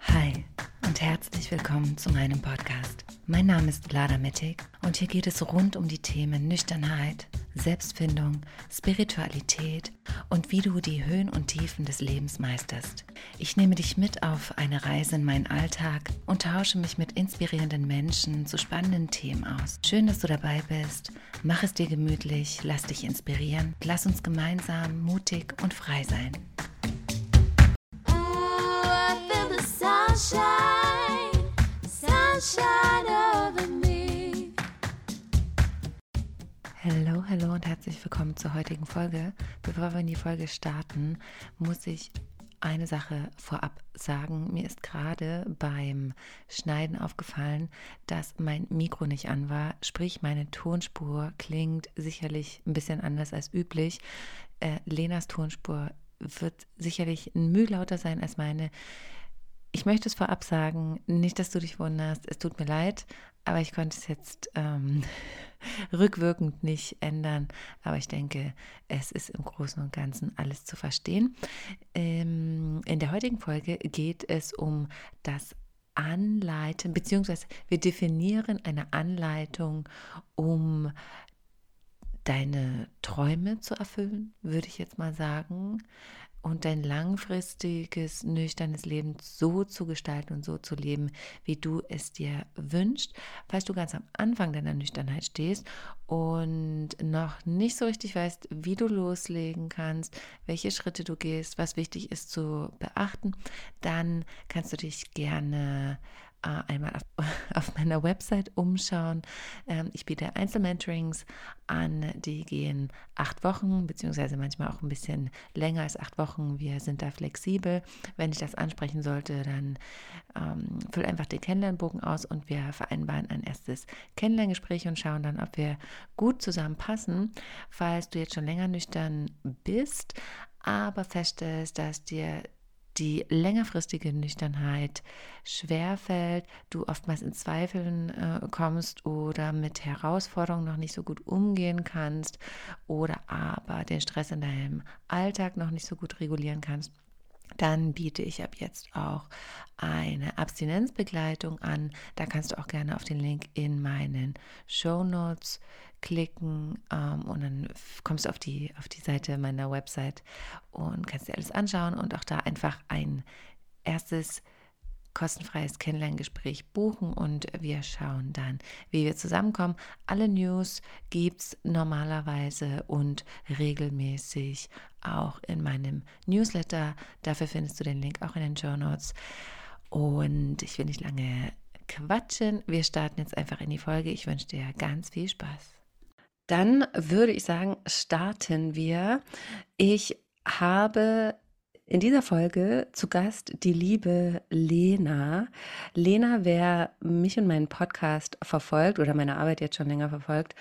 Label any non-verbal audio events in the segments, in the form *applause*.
Hi und herzlich willkommen zu meinem Podcast. Mein Name ist Vlada Mittig und hier geht es rund um die Themen Nüchternheit, Selbstfindung, Spiritualität und wie du die Höhen und Tiefen des Lebens meisterst. Ich nehme dich mit auf eine Reise in meinen Alltag und tausche mich mit inspirierenden Menschen zu spannenden Themen aus. Schön, dass du dabei bist. Mach es dir gemütlich, lass dich inspirieren. Lass uns gemeinsam mutig und frei sein. Ooh, I feel the sunshine, sunshine Hallo, hallo und herzlich willkommen zur heutigen Folge. Bevor wir in die Folge starten, muss ich eine Sache vorab sagen. Mir ist gerade beim Schneiden aufgefallen, dass mein Mikro nicht an war. Sprich, meine Tonspur klingt sicherlich ein bisschen anders als üblich. Äh, Lenas Tonspur wird sicherlich ein Mühe lauter sein als meine. Ich möchte es vorab sagen, nicht, dass du dich wunderst, es tut mir leid, aber ich konnte es jetzt ähm, *laughs* rückwirkend nicht ändern. Aber ich denke, es ist im Großen und Ganzen alles zu verstehen. Ähm, in der heutigen Folge geht es um das Anleiten, beziehungsweise wir definieren eine Anleitung, um deine Träume zu erfüllen, würde ich jetzt mal sagen, und dein langfristiges, nüchternes Leben so zu gestalten und so zu leben, wie du es dir wünschst. Falls du ganz am Anfang deiner Nüchternheit stehst und noch nicht so richtig weißt, wie du loslegen kannst, welche Schritte du gehst, was wichtig ist zu beachten, dann kannst du dich gerne einmal auf, *laughs* auf, meiner Website umschauen. Ähm, ich biete Einzelmentorings an, die gehen acht Wochen, beziehungsweise manchmal auch ein bisschen länger als acht Wochen. Wir sind da flexibel. Wenn ich das ansprechen sollte, dann ähm, füll einfach den Kennenlernbogen aus und wir vereinbaren ein erstes Kennenlerngespräch und schauen dann, ob wir gut zusammenpassen. Falls du jetzt schon länger nüchtern bist, aber feststellst, dass dir die längerfristige Nüchternheit schwerfällt, du oftmals in Zweifeln äh, kommst oder mit Herausforderungen noch nicht so gut umgehen kannst oder aber den Stress in deinem Alltag noch nicht so gut regulieren kannst, dann biete ich ab jetzt auch eine Abstinenzbegleitung an. Da kannst du auch gerne auf den Link in meinen Show Notes klicken ähm, und dann kommst du auf die, auf die Seite meiner Website und kannst dir alles anschauen und auch da einfach ein erstes kostenfreies Kennenlerngespräch buchen und wir schauen dann, wie wir zusammenkommen. Alle News gibt es normalerweise und regelmäßig auch in meinem Newsletter. Dafür findest du den Link auch in den Show Notes. Und ich will nicht lange quatschen. Wir starten jetzt einfach in die Folge. Ich wünsche dir ganz viel Spaß. Dann würde ich sagen, starten wir. Ich habe in dieser Folge zu Gast die liebe Lena. Lena, wer mich und meinen Podcast verfolgt oder meine Arbeit jetzt schon länger verfolgt,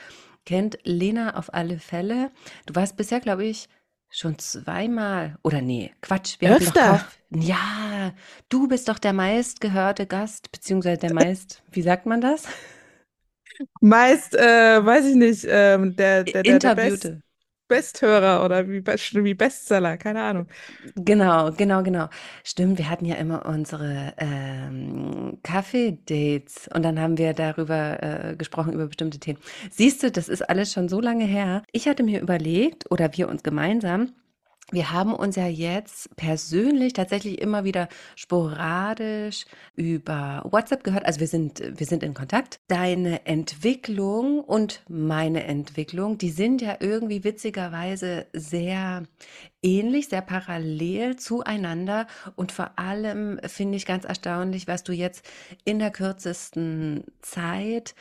kennt Lena auf alle Fälle. Du warst bisher, glaube ich, schon zweimal oder nee, Quatsch, wir Öfter. Ja, du bist doch der meistgehörte Gast, beziehungsweise der meist, wie sagt man das? Meist, äh, weiß ich nicht, ähm, der, der, der. Der Best Besthörer oder wie, wie Bestseller, keine Ahnung. Genau, genau, genau. Stimmt, wir hatten ja immer unsere ähm, Kaffee-Dates und dann haben wir darüber äh, gesprochen, über bestimmte Themen. Siehst du, das ist alles schon so lange her. Ich hatte mir überlegt, oder wir uns gemeinsam, wir haben uns ja jetzt persönlich tatsächlich immer wieder sporadisch über WhatsApp gehört. Also wir sind, wir sind in Kontakt. Deine Entwicklung und meine Entwicklung, die sind ja irgendwie witzigerweise sehr ähnlich, sehr parallel zueinander. Und vor allem finde ich ganz erstaunlich, was du jetzt in der kürzesten Zeit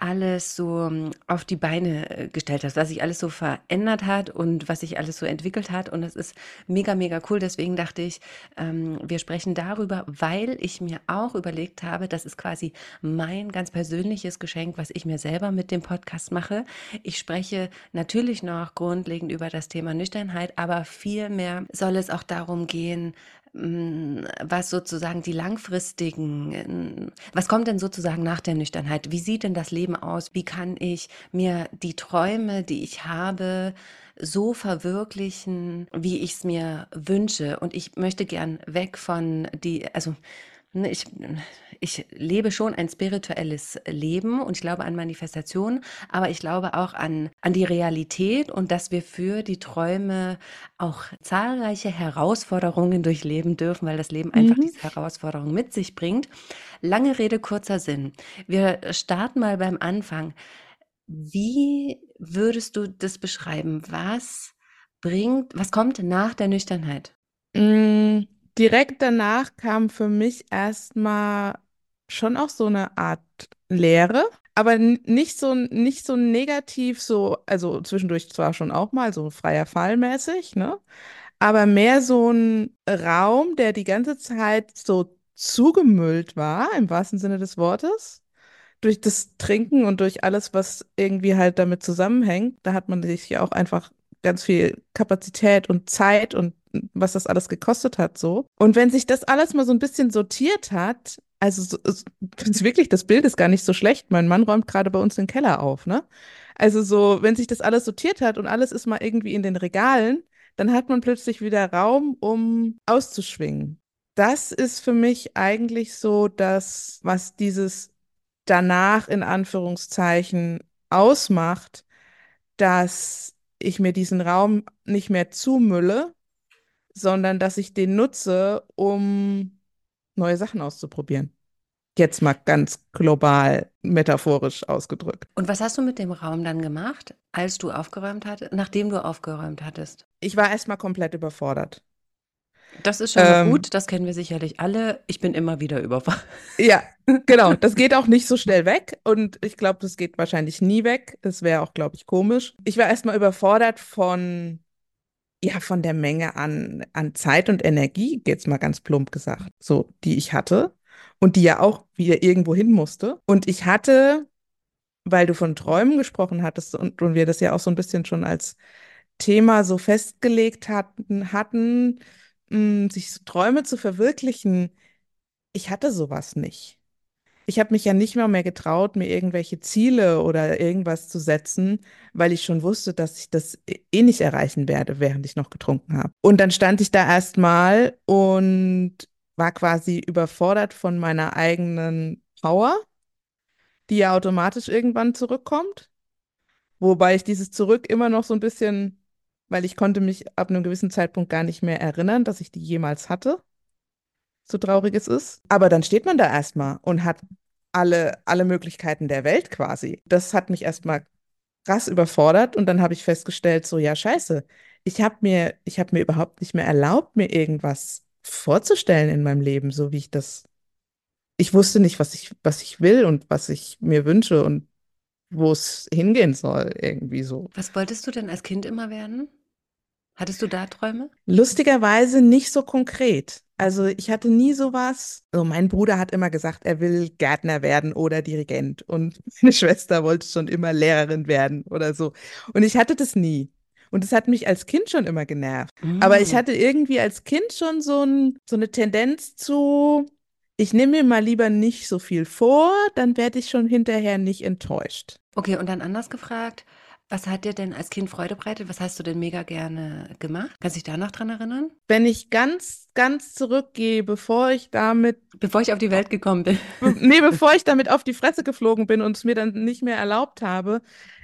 alles so ähm, auf die Beine äh, gestellt hast, was sich alles so verändert hat und was sich alles so entwickelt hat. Und es ist mega, mega cool. Deswegen dachte ich, ähm, wir sprechen darüber, weil ich mir auch überlegt habe, das ist quasi mein ganz persönliches Geschenk, was ich mir selber mit dem Podcast mache. Ich spreche natürlich noch grundlegend über das Thema Nüchternheit, aber vielmehr soll es auch darum gehen, was sozusagen die langfristigen, äh, was kommt denn sozusagen nach der Nüchternheit? Wie sieht denn das Leben aus? Wie kann ich mir die Träume, die ich habe, so verwirklichen, wie ich es mir wünsche? Und ich möchte gern weg von die, also ich, ich lebe schon ein spirituelles Leben und ich glaube an Manifestation, aber ich glaube auch an, an die Realität und dass wir für die Träume auch zahlreiche Herausforderungen durchleben dürfen, weil das Leben einfach Mhm. diese Herausforderungen mit sich bringt. Lange Rede, kurzer Sinn. Wir starten mal beim Anfang. Wie würdest du das beschreiben? Was bringt, was kommt nach der Nüchternheit? Mm, direkt danach kam für mich erstmal schon auch so eine Art Leere, aber nicht so, nicht so negativ, so, also zwischendurch zwar schon auch mal so freier Fall mäßig, ne? Aber mehr so ein Raum, der die ganze Zeit so zugemüllt war, im wahrsten Sinne des Wortes. Durch das Trinken und durch alles, was irgendwie halt damit zusammenhängt, da hat man sich ja auch einfach ganz viel Kapazität und Zeit und was das alles gekostet hat, so. Und wenn sich das alles mal so ein bisschen sortiert hat, also so, es- wirklich, das Bild ist gar nicht so schlecht. Mein Mann räumt gerade bei uns den Keller auf, ne? Also so, wenn sich das alles sortiert hat und alles ist mal irgendwie in den Regalen, dann hat man plötzlich wieder Raum, um auszuschwingen. Das ist für mich eigentlich so das, was dieses danach in Anführungszeichen ausmacht, dass ich mir diesen Raum nicht mehr zumülle, sondern dass ich den nutze, um neue Sachen auszuprobieren. Jetzt mal ganz global, metaphorisch ausgedrückt. Und was hast du mit dem Raum dann gemacht, als du aufgeräumt hattest, nachdem du aufgeräumt hattest? Ich war erstmal komplett überfordert. Das ist schon Ähm, gut, das kennen wir sicherlich alle. Ich bin immer wieder überfordert. *laughs* Ja, genau. *laughs* Das geht auch nicht so schnell weg und ich glaube, das geht wahrscheinlich nie weg. Das wäre auch, glaube ich, komisch. Ich war erstmal überfordert von, ja, von der Menge an, an Zeit und Energie, jetzt mal ganz plump gesagt, so, die ich hatte und die ja auch wieder irgendwo hin musste. Und ich hatte, weil du von Träumen gesprochen hattest und, und wir das ja auch so ein bisschen schon als Thema so festgelegt hatten, hatten, mh, sich so Träume zu verwirklichen, ich hatte sowas nicht. Ich habe mich ja nicht mal mehr getraut, mir irgendwelche Ziele oder irgendwas zu setzen, weil ich schon wusste, dass ich das eh nicht erreichen werde, während ich noch getrunken habe. Und dann stand ich da erstmal und war quasi überfordert von meiner eigenen Power, die ja automatisch irgendwann zurückkommt. Wobei ich dieses Zurück immer noch so ein bisschen, weil ich konnte mich ab einem gewissen Zeitpunkt gar nicht mehr erinnern, dass ich die jemals hatte so traurig es ist. Aber dann steht man da erstmal und hat alle, alle Möglichkeiten der Welt quasi. Das hat mich erstmal krass überfordert und dann habe ich festgestellt, so ja, scheiße, ich habe mir, ich habe mir überhaupt nicht mehr erlaubt, mir irgendwas vorzustellen in meinem Leben, so wie ich das. Ich wusste nicht, was ich, was ich will und was ich mir wünsche und wo es hingehen soll, irgendwie so. Was wolltest du denn als Kind immer werden? Hattest du da Träume? Lustigerweise nicht so konkret. Also ich hatte nie sowas. Also mein Bruder hat immer gesagt, er will Gärtner werden oder Dirigent. Und *laughs* meine Schwester wollte schon immer Lehrerin werden oder so. Und ich hatte das nie. Und das hat mich als Kind schon immer genervt. Aber ich Mm. hatte irgendwie als Kind schon so, ein, so eine Tendenz zu, ich nehme mir mal lieber nicht so viel vor, dann werde ich schon hinterher nicht enttäuscht. Okay, und dann anders gefragt, was hat dir denn als Kind Freude bereitet? Was hast du denn mega gerne gemacht? Kannst du dich da noch dran erinnern? Wenn ich ganz, ganz zurückgehe, bevor ich damit Bevor ich auf die Welt gekommen bin. Be- Nee, bevor ich damit auf die Fresse geflogen bin und es mir dann nicht mehr erlaubt habe,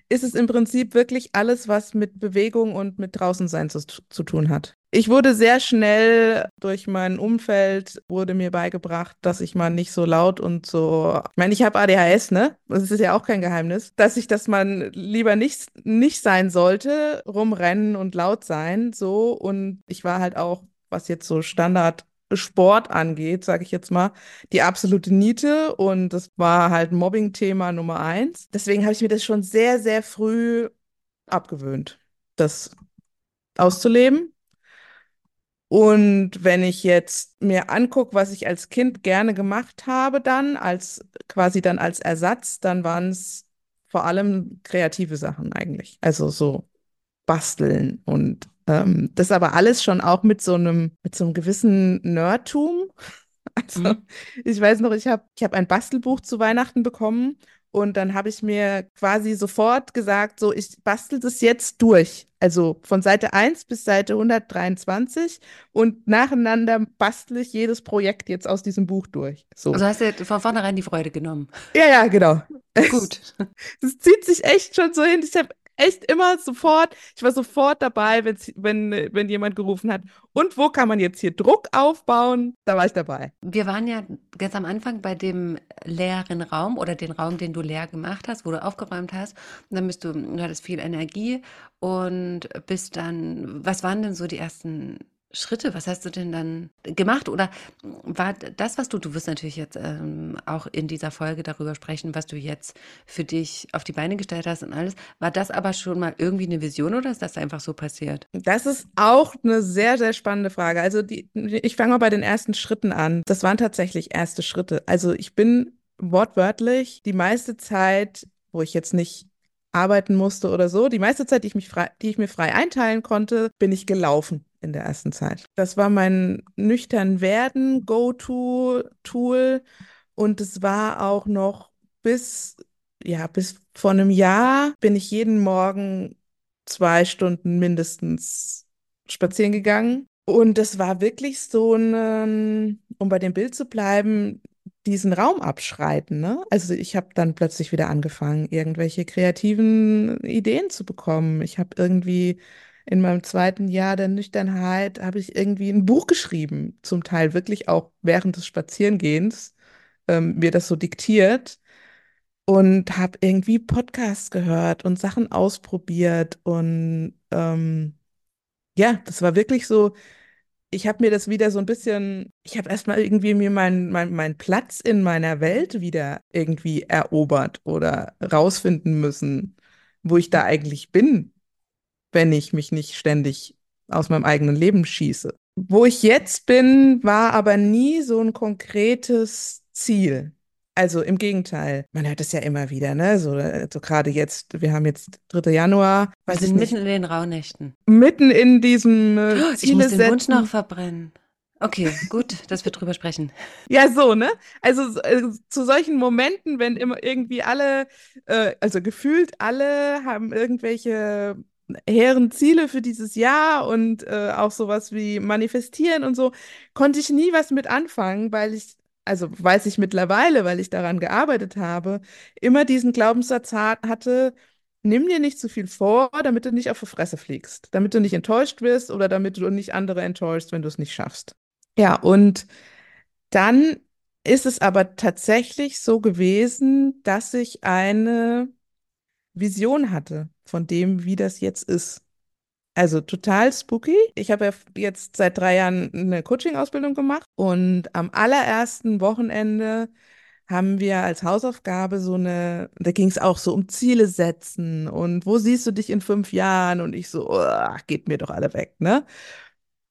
ist es im Prinzip wirklich alles, was mit Bewegung und mit Draußensein zu, zu tun hat. Ich wurde sehr schnell durch mein Umfeld, wurde mir beigebracht, dass ich mal nicht so laut und so, ich meine, ich habe ADHS, ne? Das ist ja auch kein Geheimnis, dass ich das man lieber nicht, nicht sein sollte, rumrennen und laut sein, so. Und ich war halt auch, was jetzt so Standard Sport angeht, sage ich jetzt mal, die absolute Niete und das war halt Mobbing-Thema Nummer eins. Deswegen habe ich mir das schon sehr, sehr früh abgewöhnt, das auszuleben. Und wenn ich jetzt mir angucke, was ich als Kind gerne gemacht habe, dann als quasi dann als Ersatz, dann waren es vor allem kreative Sachen eigentlich. Also so basteln und Ähm, das aber alles schon auch mit so einem, mit so einem gewissen Nerdtum. *laughs* Also, Mhm. ich weiß noch, ich habe ich hab ein Bastelbuch zu Weihnachten bekommen und dann habe ich mir quasi sofort gesagt, so, ich bastel das jetzt durch. Also von Seite 1 bis Seite 123 und nacheinander bastle ich jedes Projekt jetzt aus diesem Buch durch. So. Also hast du von vornherein die Freude genommen. Ja, ja, genau. Gut. Das zieht sich echt schon so hin. Ich habe echt immer sofort, ich war sofort dabei, wenn's, wenn, wenn jemand gerufen hat, und wo kann man jetzt hier Druck aufbauen? Da war ich dabei. Wir waren ja ganz am Anfang bei dem leeren Raum oder den Raum, den du leer gemacht hast, wo du aufgeräumt hast. Und dann bist du, du hattest viel Energie und bist dann, was waren denn so die ersten Schritte? Was hast du denn dann gemacht? Oder war das, was du, du wirst natürlich jetzt ähm, auch in dieser Folge darüber sprechen, was du jetzt für dich auf die Beine gestellt hast und alles. War das aber schon mal irgendwie eine Vision oder ist das einfach so passiert? Das ist auch eine sehr, sehr spannende Frage. Also die, ich fange mal bei den ersten Schritten an. Das waren tatsächlich erste Schritte. Also ich bin wortwörtlich die meiste Zeit, wo ich jetzt nicht arbeiten musste oder so, die meiste Zeit, die ich mich frei, die ich mir frei einteilen konnte, bin ich gelaufen in der ersten Zeit. Das war mein nüchtern werden Go-To-Tool und es war auch noch bis ja, bis vor einem Jahr bin ich jeden Morgen zwei Stunden mindestens spazieren gegangen. Und das war wirklich so ein, um bei dem Bild zu bleiben, diesen Raum abschreiten. Ne? Also ich habe dann plötzlich wieder angefangen, irgendwelche kreativen Ideen zu bekommen. Ich habe irgendwie in meinem zweiten Jahr der Nüchternheit, habe ich irgendwie ein Buch geschrieben, zum Teil wirklich auch während des Spazierengehens, ähm, mir das so diktiert und habe irgendwie Podcasts gehört und Sachen ausprobiert und ähm, ja, das war wirklich so, ich habe mir das wieder so ein bisschen, ich habe erstmal irgendwie mir meinen mein, mein Platz in meiner Welt wieder irgendwie erobert oder rausfinden müssen, wo ich da eigentlich bin, wenn ich mich nicht ständig aus meinem eigenen Leben schieße. Wo ich jetzt bin, war aber nie so ein konkretes Ziel. Also im Gegenteil, man hört es ja immer wieder, ne? So, so gerade jetzt, wir haben jetzt 3. Januar, Wir weiß sind mitten in den Rauhnächten. mitten in diesem äh, Oh, Ich muss den Wunsch noch verbrennen. Okay, gut, dass wir drüber sprechen. *laughs* Ja, so, ne? Also so- äh, zu solchen Momenten, wenn immer irgendwie alle, äh, also gefühlt alle haben irgendwelche hehren Ziele für dieses Jahr und äh, auch sowas wie manifestieren und so, konnte ich nie was mit anfangen, weil ich, also weiß ich mittlerweile, weil ich daran gearbeitet habe, immer diesen Glaubenssatz ha hatte, nimm dir nicht zu viel vor, damit du nicht auf die Fresse fliegst, damit du nicht enttäuscht wirst oder damit du nicht andere enttäuschst, wenn du es nicht schaffst. Ja, und dann ist es aber tatsächlich so gewesen, dass ich eine Vision hatte von dem, wie das jetzt ist. Also total spooky. Ich habe ja jetzt seit drei Jahren eine Coaching-Ausbildung gemacht und am allerersten Wochenende haben wir als Hausaufgabe so eine, da ging es auch so um Ziele setzen und wo siehst du dich in fünf Jahren? Und ich so, oh, geht mir doch alle weg, ne?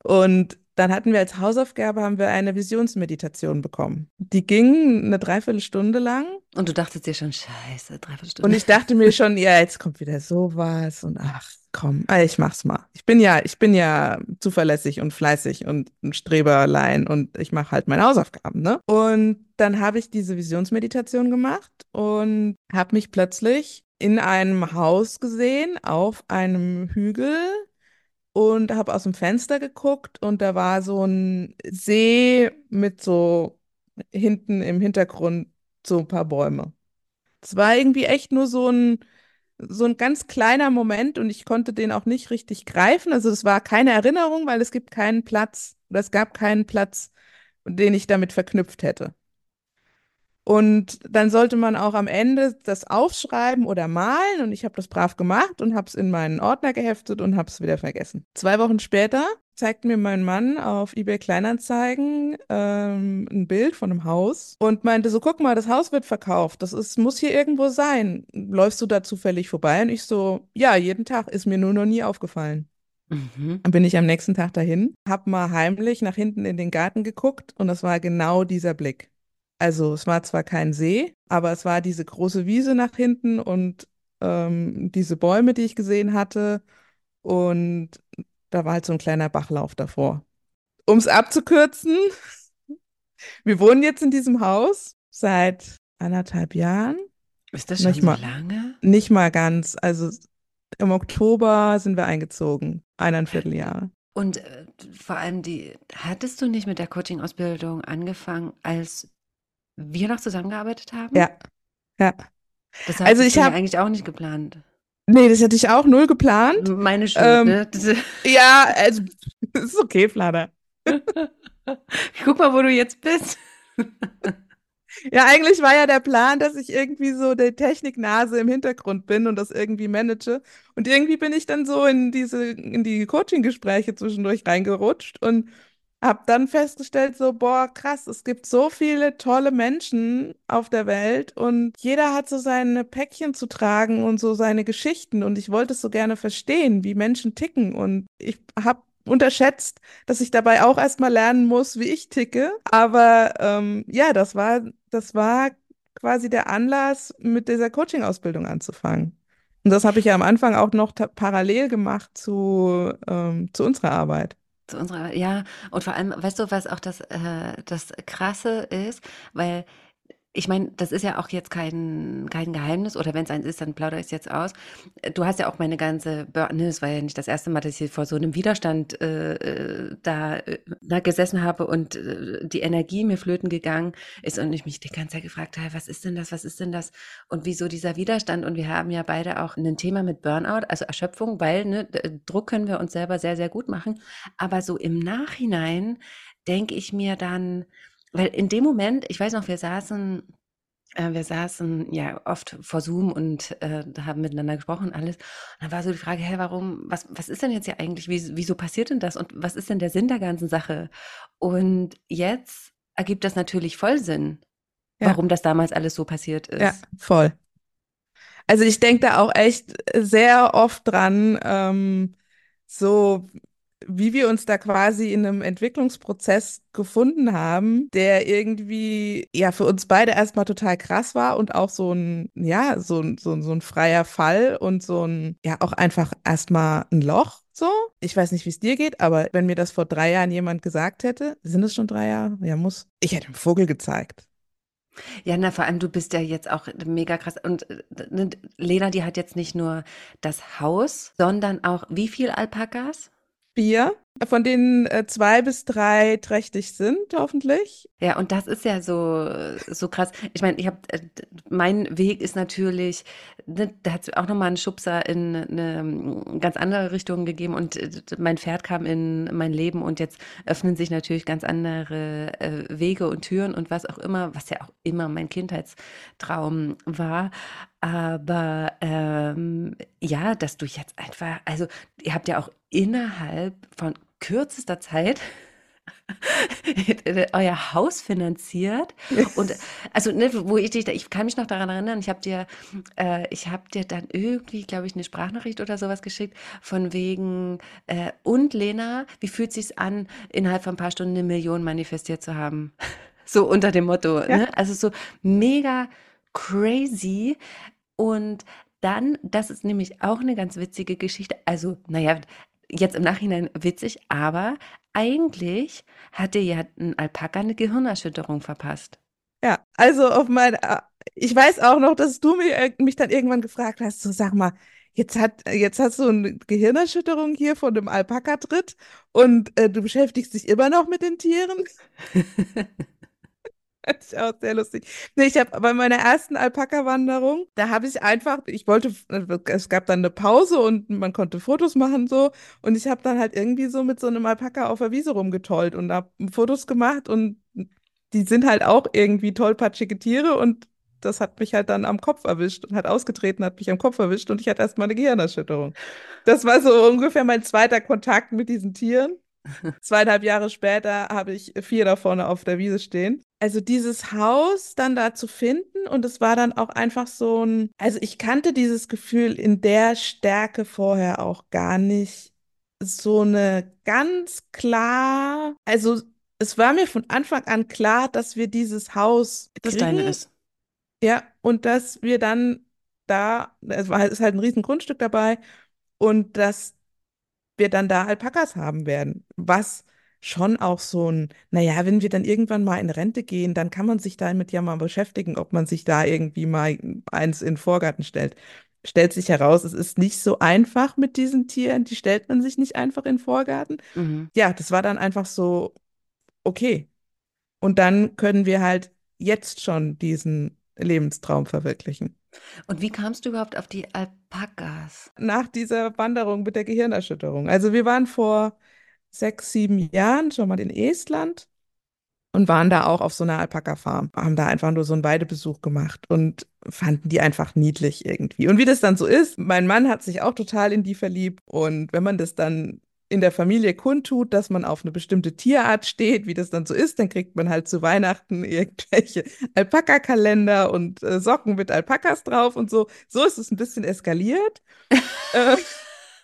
Und dann hatten wir als Hausaufgabe haben wir eine Visionsmeditation bekommen. Die ging eine Dreiviertelstunde lang Und du dachtest dir schon, scheiße, dreiviertel Stunde. und ich dachte mir schon, ja, jetzt kommt wieder sowas und ach, komm, ah, ich mach's mal. Ich bin ja, ich bin ja zuverlässig und fleißig und ein Streberlein und ich mache halt meine Hausaufgaben, ne? Und dann habe ich diese Visionsmeditation gemacht und habe mich plötzlich in einem Haus gesehen, auf einem Hügel und habe aus dem Fenster geguckt und da war so ein See mit so hinten im Hintergrund so ein paar Bäume. Es war irgendwie echt nur so ein, so ein ganz kleiner Moment und ich konnte den auch nicht richtig greifen. Also es war keine Erinnerung, weil es gibt keinen Platz oder es gab keinen Platz, den ich damit verknüpft hätte. Und dann sollte man auch am Ende das aufschreiben oder malen und ich habe das brav gemacht und habe es in meinen Ordner geheftet und habe es wieder vergessen. Zwei Wochen später zeigt mir mein Mann auf eBay Kleinanzeigen ähm, ein Bild von einem Haus und meinte so, guck mal, das Haus wird verkauft, das ist, muss hier irgendwo sein. Läufst du da zufällig vorbei? Und ich so, ja, jeden Tag, ist mir nur noch nie aufgefallen. Mhm. Dann bin ich am nächsten Tag dahin, hab mal heimlich nach hinten in den Garten geguckt und das war genau dieser Blick. Also es war zwar kein See, aber es war diese große Wiese nach hinten und ähm, diese Bäume, die ich gesehen hatte. Und da war halt so ein kleiner Bachlauf davor. Um es abzukürzen, *laughs* wir wohnen jetzt in diesem Haus seit anderthalb Jahren. Ist das schon Nicht so mal. lange? Nicht mal ganz. Also im Oktober sind wir eingezogen. Eineinviertel Jahre. Und äh, vor allem die, hattest du nicht mit der Coaching-Ausbildung angefangen, als wir noch zusammengearbeitet haben? Ja. Ja. Das Also hattest ich du ja hab- eigentlich auch nicht geplant. Nee, das hätte ich auch null geplant. Meine Schuld, Ähm, ne? Das- *laughs* Ja, also, *laughs* ist okay, Flader. *laughs* Guck mal, wo du jetzt bist. Ja, eigentlich war ja der Plan, dass ich irgendwie so der Techniknase im Hintergrund bin und das irgendwie manage. Und irgendwie bin ich dann so in diese, in die Coaching-Gespräche zwischendurch reingerutscht und habe dann festgestellt, so, boah, krass, es gibt so viele tolle Menschen auf der Welt und jeder hat so seine Päckchen zu tragen und so seine Geschichten. Und ich wollte es so gerne verstehen, wie Menschen ticken. Und ich habe unterschätzt, dass ich dabei auch erstmal lernen muss, wie ich ticke. Aber ähm, ja, das war, das war quasi der Anlass, mit dieser Coaching-Ausbildung anzufangen. Und das habe ich ja am Anfang auch noch parallel gemacht zu, ähm, zu unserer Arbeit. Zu unserer, ja, und vor allem, weißt du, was auch das, äh, das Krasse ist, weil ich meine, das ist ja auch jetzt kein, kein Geheimnis, oder wenn es eins ist, dann plaudere ich es jetzt aus. Du hast ja auch meine ganze, Bur- ne, es war ja nicht das erste Mal, dass ich hier vor so einem Widerstand äh, äh, da, äh, da gesessen habe und äh, die Energie mir flöten gegangen ist und ich mich die ganze Zeit gefragt habe, was ist denn das, was ist denn das? Und wieso dieser Widerstand? Und wir haben ja beide auch ein Thema mit Burnout, also Erschöpfung, weil ne, Druck können wir uns selber sehr, sehr gut machen, aber so im Nachhinein denke ich mir dann, weil in dem Moment, ich weiß noch, wir saßen, äh, wir saßen ja oft vor Zoom und äh, haben miteinander gesprochen, alles. Und dann war so die Frage, hä, warum, was, was ist denn jetzt hier eigentlich, wie, wieso passiert denn das und was ist denn der Sinn der ganzen Sache? Und jetzt ergibt das natürlich voll Sinn, Ja. warum das damals alles so passiert ist. Ja, voll. Also ich denke da auch echt sehr oft dran, ähm, so wie wir uns da quasi in einem Entwicklungsprozess gefunden haben, der irgendwie ja für uns beide erstmal total krass war und auch so ein, ja, so so so ein freier Fall und so ein, ja, auch einfach erstmal ein Loch. So, ich weiß nicht, wie es dir geht, aber wenn mir das vor drei Jahren jemand gesagt hätte, sind es schon drei Jahre? Ja, muss. Ich hätte einen Vogel gezeigt. Ja, na, vor allem du bist ja jetzt auch mega krass. Und äh, Lena, die hat jetzt nicht nur das Haus, sondern auch wie viel Alpakas? Vier, von denen äh, zwei bis drei trächtig sind, hoffentlich. Ja, und das ist ja so, so krass. Ich meine, ich habe, mein Weg ist natürlich, ne, da hat es auch nochmal einen Schubser in eine ähm, ganz andere Richtung gegeben und äh, mein Pferd kam in mein Leben und jetzt öffnen sich natürlich ganz andere äh, Wege und Türen und was auch immer, was ja auch immer mein Kindheitstraum war. Aber ähm, ja, dass du jetzt einfach, also ihr habt ja auch innerhalb von kürzester Zeit *laughs* euer Haus finanziert und also ne, wo ich dich, ich kann mich noch daran erinnern, ich habe dir, äh, ich habe dir dann irgendwie, glaube ich, eine Sprachnachricht oder sowas geschickt von wegen äh, und Lena, wie fühlt sich's an, innerhalb von ein paar Stunden eine Million manifestiert zu haben? *laughs* So unter dem Motto, Ja. ne? Also so mega crazy und dann, das ist nämlich auch eine ganz witzige Geschichte. Also, naja, jetzt im Nachhinein witzig, aber eigentlich hat dir ja ein Alpaka eine Gehirnerschütterung verpasst. Ja, also auf mein, äh, ich weiß auch noch, dass du mich, äh, mich dann irgendwann gefragt hast, so sag mal, jetzt hat, jetzt hast du eine Gehirnerschütterung hier von einem Alpaka-Tritt und äh, du beschäftigst dich immer noch mit den Tieren. *laughs* Das *laughs* ist auch sehr lustig. Nee, ich habe bei meiner ersten Alpaka-Wanderung, da habe ich einfach, ich wollte, es gab dann eine Pause und man konnte Fotos machen so und ich habe dann halt irgendwie so mit so einem Alpaka auf der Wiese rumgetollt und habe Fotos gemacht und die sind halt auch irgendwie tollpatschige Tiere und das hat mich halt dann am Kopf erwischt und hat ausgetreten, hat mich am Kopf erwischt und ich hatte erstmal eine Gehirnerschütterung. Das war so ungefähr mein zweiter Kontakt mit diesen Tieren. *laughs* Zweieinhalb Jahre später habe ich vier davon auf der Wiese stehen. Also dieses Haus dann da zu finden und es war dann auch einfach so ein, also ich kannte dieses Gefühl in der Stärke vorher auch gar nicht. So eine ganz klar, also es war mir von Anfang an klar, dass wir dieses Haus Das deine ist. Ja, und dass wir dann da, es war, ist halt ein riesen Grundstück dabei und dass wir dann da Alpakas haben werden. Was schon auch so ein, naja, wenn wir dann irgendwann mal in Rente gehen, dann kann man sich damit ja mal beschäftigen, ob man sich da irgendwie mal eins in den Vorgarten stellt. Stellt sich heraus, es ist nicht so einfach mit diesen Tieren, die stellt man sich nicht einfach in den Vorgarten. Mhm. Ja, das war dann einfach so, okay. Und dann können wir halt jetzt schon diesen Lebenstraum verwirklichen. Und wie kamst du überhaupt auf die Alpakas? Nach dieser Wanderung mit der Gehirnerschütterung. Also wir waren vor sechs, sieben Jahren schon mal in Estland und waren da auch auf so einer Alpaka-Farm. Haben da einfach nur so einen Weidebesuch gemacht und fanden die einfach niedlich irgendwie. Und wie das dann so ist, mein Mann hat sich auch total in die verliebt und wenn man das dann in der Familie kundtut, dass man auf eine bestimmte Tierart steht, wie das dann so ist, dann kriegt man halt zu Weihnachten *laughs* irgendwelche Alpaka-Kalender und äh, Socken mit Alpakas drauf und so. So ist es ein bisschen eskaliert. *laughs* äh,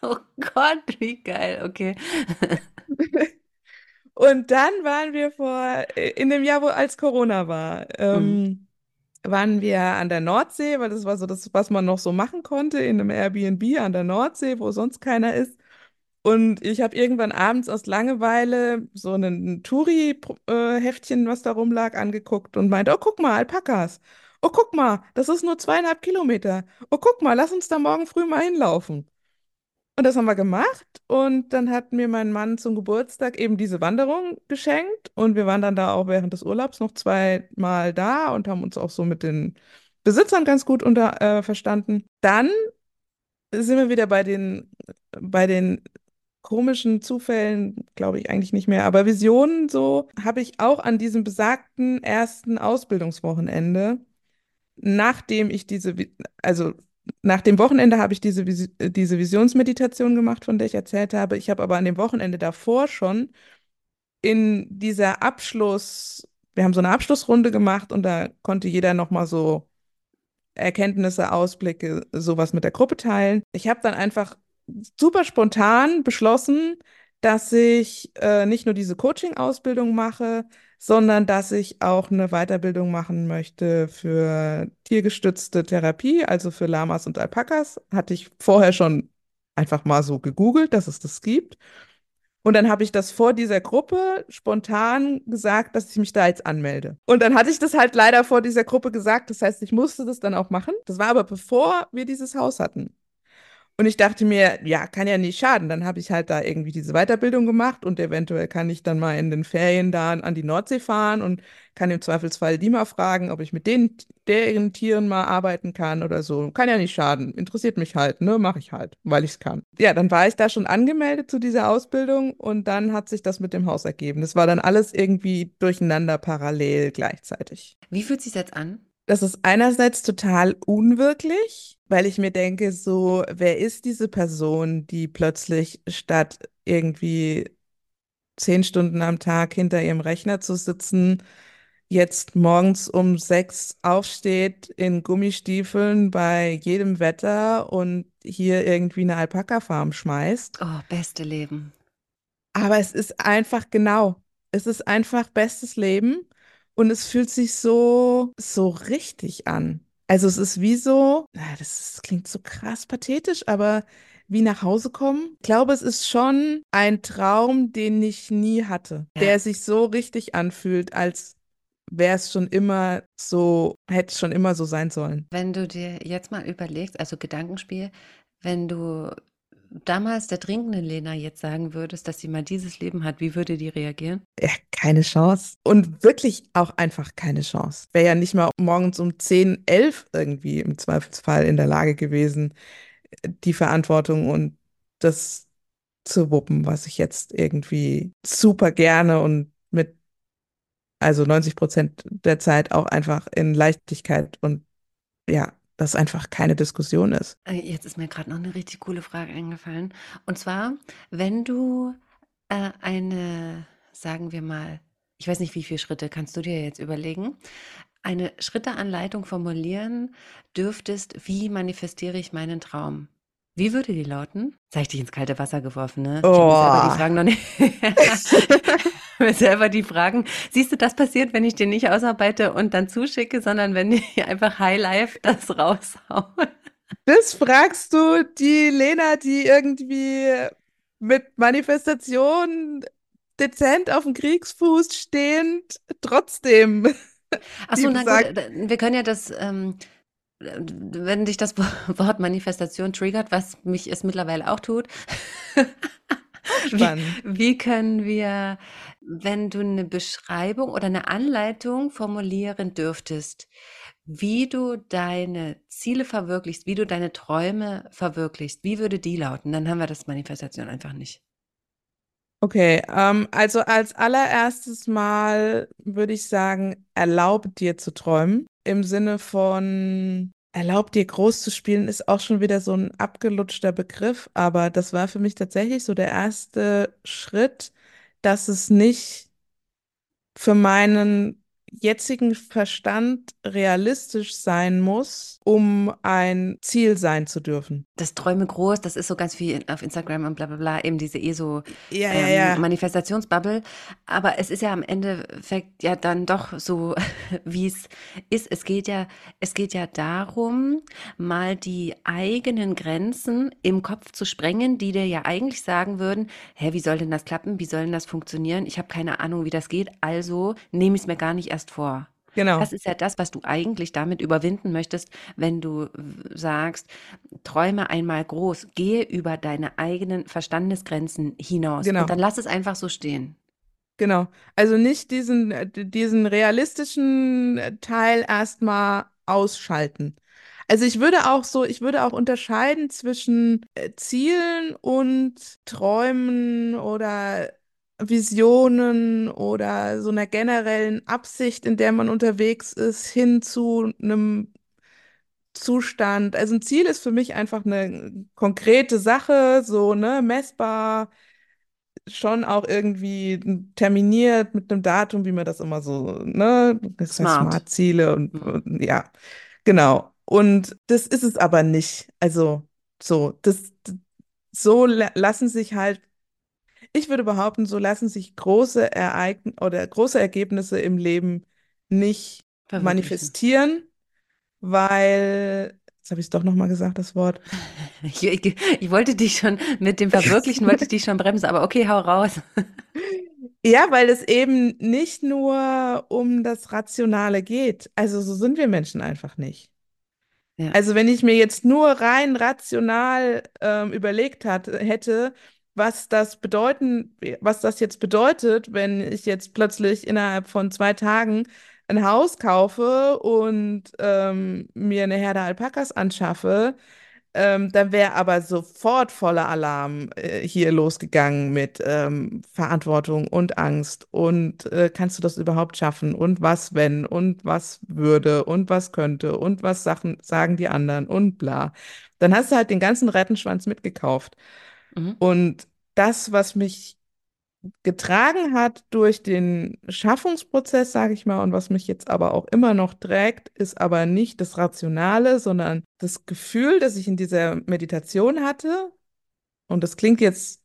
Oh Gott, wie geil, okay. *laughs* und dann waren wir vor, äh, in dem Jahr, wo als Corona war, ähm, waren wir an der Nordsee, weil das war so das, was man noch so machen konnte, in einem Airbnb an der Nordsee, wo sonst keiner ist. Und ich habe irgendwann abends aus Langeweile so ein Touri-Heftchen, was da rumlag, angeguckt und meinte, oh, guck mal, Alpakas. Oh, guck mal, das ist nur zweieinhalb Kilometer. Oh, guck mal, lass uns da morgen früh mal hinlaufen. Und das haben wir gemacht. Und dann hat mir mein Mann zum Geburtstag eben diese Wanderung geschenkt. Und wir waren dann da auch während des Urlaubs noch zweimal da und haben uns auch so mit den Besitzern ganz gut unter, äh, verstanden. Dann sind wir wieder bei den, bei den komischen Zufällen, glaube ich eigentlich nicht mehr, aber Visionen so, habe ich auch an diesem besagten ersten Ausbildungswochenende, nachdem ich diese, also nach dem Wochenende habe ich diese, diese Visionsmeditation gemacht, von der ich erzählt habe. Ich habe aber an dem Wochenende davor schon in dieser Abschluss, wir haben so eine Abschlussrunde gemacht und da konnte jeder nochmal so Erkenntnisse, Ausblicke, sowas mit der Gruppe teilen. Ich habe dann einfach super spontan beschlossen, dass ich äh, nicht nur diese Coaching-Ausbildung mache, sondern dass ich auch eine Weiterbildung machen möchte für tiergestützte Therapie, also für Lamas und Alpakas. Hatte ich vorher schon einfach mal so gegoogelt, dass es das gibt. Und dann habe ich das vor dieser Gruppe spontan gesagt, dass ich mich da jetzt anmelde. Und dann hatte ich das halt leider vor dieser Gruppe gesagt. Das heißt, ich musste das dann auch machen. Das war aber bevor wir dieses Haus hatten. Und ich dachte mir, ja, kann ja nicht schaden. Dann habe ich halt da irgendwie diese Weiterbildung gemacht und eventuell kann ich dann mal in den Ferien da an die Nordsee fahren und kann im Zweifelsfall die mal fragen, ob ich mit den, deren Tieren mal arbeiten kann oder so. Kann ja nicht schaden. Interessiert mich halt, ne? Mache ich halt, weil ich es kann. Ja, dann war ich da schon angemeldet zu dieser Ausbildung und dann hat sich das mit dem Haus ergeben. Das war dann alles irgendwie durcheinander parallel gleichzeitig. Wie fühlt sich jetzt an? Das ist einerseits total unwirklich, weil ich mir denke, so, wer ist diese Person, die plötzlich statt irgendwie zehn Stunden am Tag hinter ihrem Rechner zu sitzen, jetzt morgens um sechs aufsteht in Gummistiefeln bei jedem Wetter und hier irgendwie eine Alpaka-Farm schmeißt. Oh, beste Leben. Aber es ist einfach genau. Es ist einfach bestes Leben und es fühlt sich so, so richtig an. Also es ist wie so, das klingt so krass pathetisch, aber wie nach Hause kommen. Ich glaube, es ist schon ein Traum, den ich nie hatte, Ja. der sich so richtig anfühlt, als wäre es schon immer so, hätte es schon immer so sein sollen. Wenn du dir jetzt mal überlegst, also Gedankenspiel, wenn du damals der trinkenden Lena jetzt sagen würdest, dass sie mal dieses Leben hat, wie würde die reagieren? Ja, keine Chance. Und wirklich auch einfach keine Chance. Wäre ja nicht mal morgens um 10, 11 irgendwie im Zweifelsfall in der Lage gewesen, die Verantwortung und das zu wuppen, was ich jetzt irgendwie super gerne und mit, also 90 Prozent der Zeit auch einfach in Leichtigkeit und ja, das einfach keine Diskussion ist. Äh, Jetzt ist mir gerade noch eine richtig coole Frage eingefallen. Und zwar, wenn du äh, eine, sagen wir mal, ich weiß nicht, wie viele Schritte kannst du dir jetzt überlegen, eine Schritteanleitung formulieren dürftest, wie manifestiere ich meinen Traum? Wie würde die lauten? Jetzt habe ich dich ins kalte Wasser geworfen, ne? Ich habe die Oh. Fragen noch nicht. *laughs* *laughs* mir selber die Fragen. Siehst du, das passiert, wenn ich den nicht ausarbeite und dann zuschicke, sondern wenn ich *laughs* einfach High Life das raushaue. Das fragst du die Lena, die irgendwie mit Manifestation dezent auf dem Kriegsfuß stehend, trotzdem Ach so, die na gut, äh, wir können ja das, ähm, äh, wenn dich das *laughs* Wort Manifestation triggert, was mich es mittlerweile auch tut, *laughs* wie, wie können wir, wenn du eine Beschreibung oder eine Anleitung formulieren dürftest, wie du deine Ziele verwirklichst, wie du deine Träume verwirklichst, wie würde die lauten? Dann haben wir das Manifestation einfach nicht. Okay, ähm, also als allererstes Mal würde ich sagen, erlaube dir zu träumen. Im Sinne von erlaub dir groß zu spielen, ist auch schon wieder so ein abgelutschter Begriff, aber das war für mich tatsächlich so der erste Schritt, dass es nicht für meinen jetzigen Verstand realistisch sein muss, um ein Ziel sein zu dürfen. Das Träume groß, das ist so ganz viel auf Instagram und bla bla bla, eben diese ESO Ja, ja, ähm, ja. Manifestationsbubble. Aber es ist ja am Endeffekt ja dann doch so, *laughs* wie es ist. Es geht ja, es geht ja darum, mal die eigenen Grenzen im Kopf zu sprengen, die dir ja eigentlich sagen würden, hä, wie soll denn das klappen? Wie soll denn das funktionieren? Ich habe keine Ahnung, wie das geht, also nehme ich es mir gar nicht erst vor. Genau. Das ist ja das, was du eigentlich damit überwinden möchtest, wenn du sagst, träume einmal groß, gehe über deine eigenen Verstandesgrenzen hinaus und Genau. dann lass es einfach so stehen. Genau. Also nicht diesen, äh, diesen realistischen äh, Teil erstmal ausschalten. Also ich würde auch so, ich würde auch unterscheiden zwischen äh, Zielen und Träumen oder Visionen oder so einer generellen Absicht, in der man unterwegs ist, hin zu einem Zustand. Also ein Ziel ist für mich einfach eine konkrete Sache, so, ne, messbar schon auch irgendwie terminiert mit einem Datum, wie man das immer so, ne? Das heißt Smart. Smart-Ziele und, Mhm. und ja, genau. Und das ist es aber nicht. Also so, das so la- lassen sich halt, ich würde behaupten, so lassen sich große Ereignisse oder große Ergebnisse im Leben nicht manifestieren, weil, jetzt habe ich es doch nochmal gesagt, das Wort. *laughs* Ich, ich, ich wollte dich schon, mit dem Verwirklichen wollte ich dich schon bremsen, aber okay, hau raus. *laughs* Ja, weil es eben nicht nur um das Rationale geht. Also so sind wir Menschen einfach nicht. Ja. Also wenn ich mir jetzt nur rein rational ähm, überlegt hat, hätte, was das bedeuten, was das jetzt bedeutet, wenn ich jetzt plötzlich innerhalb von zwei Tagen ein Haus kaufe und ähm, mir eine Herde Alpakas anschaffe, ähm, dann wäre aber sofort voller Alarm äh, hier losgegangen mit ähm, Verantwortung und Angst und äh, kannst du das überhaupt schaffen? Und was wenn? Und was würde? Und was könnte? Und was Sachen sagen die anderen? Und bla. Dann hast du halt den ganzen Rattenschwanz mitgekauft. Mhm. Und das, was mich getragen hat durch den Schaffungsprozess, sage ich mal, und was mich jetzt aber auch immer noch trägt, ist aber nicht das Rationale, sondern das Gefühl, das ich in dieser Meditation hatte. Und das klingt jetzt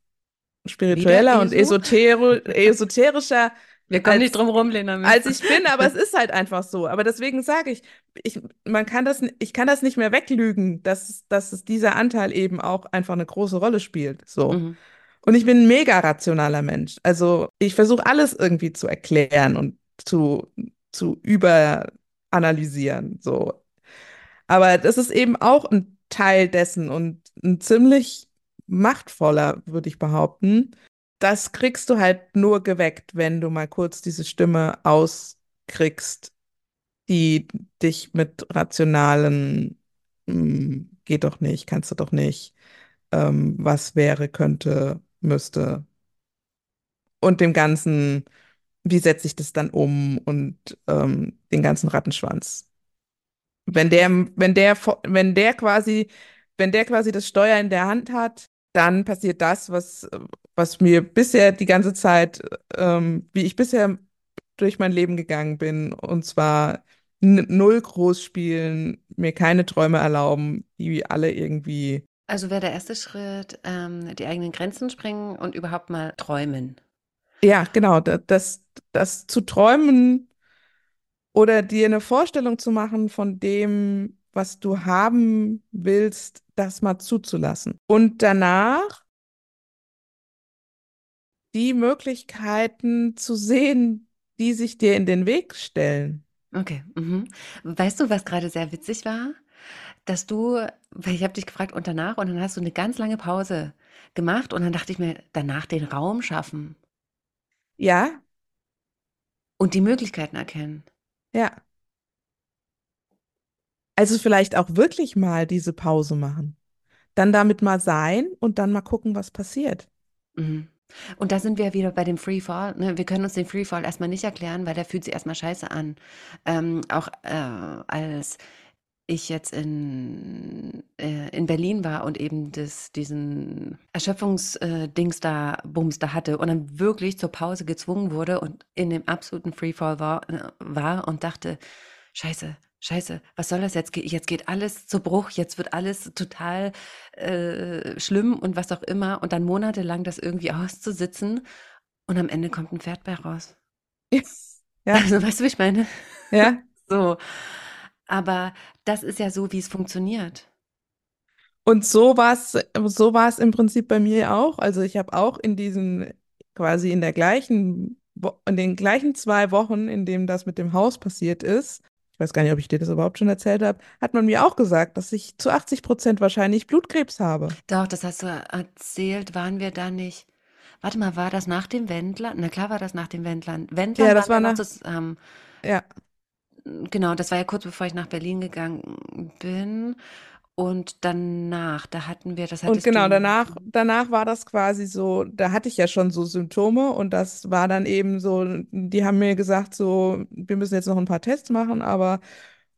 spiritueller und ESO? esoteri esoterischer, Wir kommen als- nicht drum rum, Lena. als ich bin, aber es ist halt einfach so. Aber deswegen sage ich, ich, man kann das, ich kann das nicht mehr weglügen, dass, dass es dieser Anteil eben auch einfach eine große Rolle spielt. So. Mhm. Und ich bin ein mega rationaler Mensch. Also ich versuche alles irgendwie zu erklären und zu, zu überanalysieren. So. Aber das ist eben auch ein Teil dessen und ein ziemlich machtvoller, würde ich behaupten. Das kriegst du halt nur geweckt, wenn du mal kurz diese Stimme auskriegst, die dich mit rationalen, "Hm, geht doch nicht, kannst du doch nicht, ähm, was wäre, könnte, müsste und dem Ganzen, wie setze ich das dann um und ähm, den ganzen Rattenschwanz. Wenn der, wenn der, wenn der quasi, wenn der quasi das Steuer in der Hand hat, dann passiert das, was, was mir bisher die ganze Zeit, ähm, wie ich bisher durch mein Leben gegangen bin, und zwar null groß spielen, mir keine Träume erlauben, die alle irgendwie, Also wäre der erste Schritt, ähm, die eigenen Grenzen sprengen und überhaupt mal träumen. ja, genau, da- das, das zu träumen oder dir eine Vorstellung zu machen von dem, was du haben willst, das mal zuzulassen. Und danach die Möglichkeiten zu sehen, die sich dir in den Weg stellen. Okay. Mhm. Weißt du, was gerade sehr witzig war? Dass du, weil ich habe dich gefragt und danach und dann hast du eine ganz lange Pause gemacht und dann dachte ich mir, danach den Raum schaffen Ja, und die Möglichkeiten erkennen. ja. Also vielleicht auch wirklich mal diese Pause machen. Dann damit mal sein und dann mal gucken, was passiert. Mhm. Und da sind wir wieder bei dem Freefall. Ne? Wir können uns den Freefall erstmal nicht erklären, weil der fühlt sich erstmal scheiße an. Ähm, auch äh, als ich jetzt in, äh, in Berlin war und eben das, diesen Erschöpfungsdings da, Bums da hatte und dann wirklich zur Pause gezwungen wurde und in dem absoluten Freefall war, äh, war und dachte, scheiße, scheiße, was soll das jetzt? Jetzt geht alles zu Bruch, jetzt wird alles total äh, schlimm und was auch immer und dann monatelang das irgendwie auszusitzen und am Ende kommt ein Pferd bei raus. Ja, *laughs* Also weißt du, wie ich meine? ja. *laughs* So. Aber das ist ja so, wie es funktioniert. Und so war es, so war es im Prinzip bei mir auch. Also ich habe auch in diesen, quasi in der gleichen, in den gleichen zwei Wochen, in dem das mit dem Haus passiert ist, ich weiß gar nicht, ob ich dir das überhaupt schon erzählt habe, hat man mir auch gesagt, dass ich zu 80 Prozent wahrscheinlich Blutkrebs habe. Doch, das hast du erzählt, waren wir da nicht. Warte mal, war das nach dem Wendland? Na klar war das nach dem Wendland. Wendland Ja, das war nach, zusammen. ja. Genau, das war ja kurz bevor ich nach Berlin gegangen bin. Und danach, da hatten wir, das Und hattest genau, du. danach, danach war das quasi so, da hatte ich ja schon so Symptome und das war dann eben so, die haben mir gesagt, so, wir müssen jetzt noch ein paar Tests machen, aber